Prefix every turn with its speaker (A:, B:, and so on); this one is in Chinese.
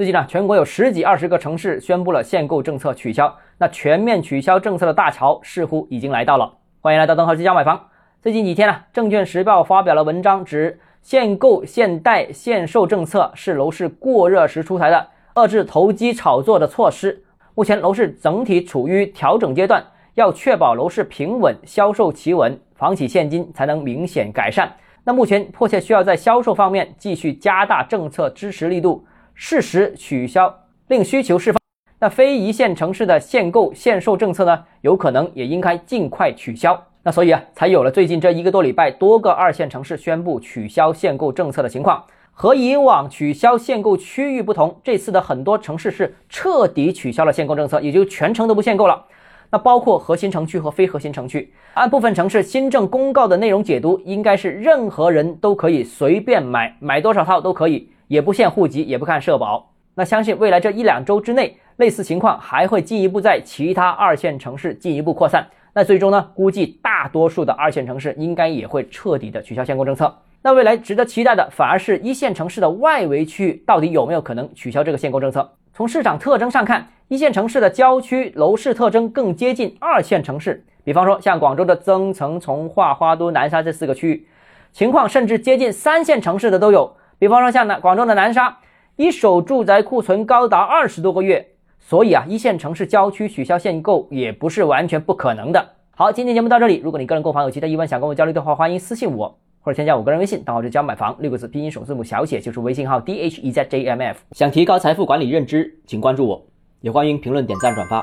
A: 最近呢，全国有十几二十个城市宣布了限购政策取消，那全面取消政策的大潮似乎已经来到了。欢迎来到邓浩之家买房。最近几天呢，证券时报发表了文章，指限购、限贷、限售政策是楼市过热时出台的遏制投机炒作的措施。目前楼市整体处于调整阶段，要确保楼市平稳、销售企稳，房企现金才能明显改善。那目前迫切需要在销售方面继续加大政策支持力度。适时取消，令需求释放。那非一线城市的限购限售政策呢？有可能也应该尽快取消。那所以啊，才有了最近这一个多礼拜，多个二线城市宣布取消限购政策的情况。和以往取消限购区域不同，这次的很多城市是彻底取消了限购政策，也就全程都不限购了。那包括核心城区和非核心城区。按部分城市新政公告的内容解读，应该是任何人都可以随便买，买多少套都可以。也不限户籍，也不看社保。那相信未来这一两周之内，类似情况还会进一步在其他二线城市进一步扩散。那最终呢，估计大多数的二线城市应该也会彻底的取消限购政策。那未来值得期待的，反而是一线城市的外围区域到底有没有可能取消这个限购政策？从市场特征上看，一线城市的郊区楼市特征更接近二线城市，比方说像广州的增城、从化、花都、南沙这四个区域，情况甚至接近三线城市的都有。比方说，像南广州的南沙，一手住宅库存高达二十多个月，所以啊，一线城市郊区取消限购也不是完全不可能的。好，今天节目到这里。如果你个人购房有其他疑问，想跟我交流的话，欢迎私信我或者添加我个人微信，账号是教买房六个字拼音首字母小写，就是微信号 d h e z j m f。想提高财富管理认知，请关注我，也欢迎评论、点赞、转发。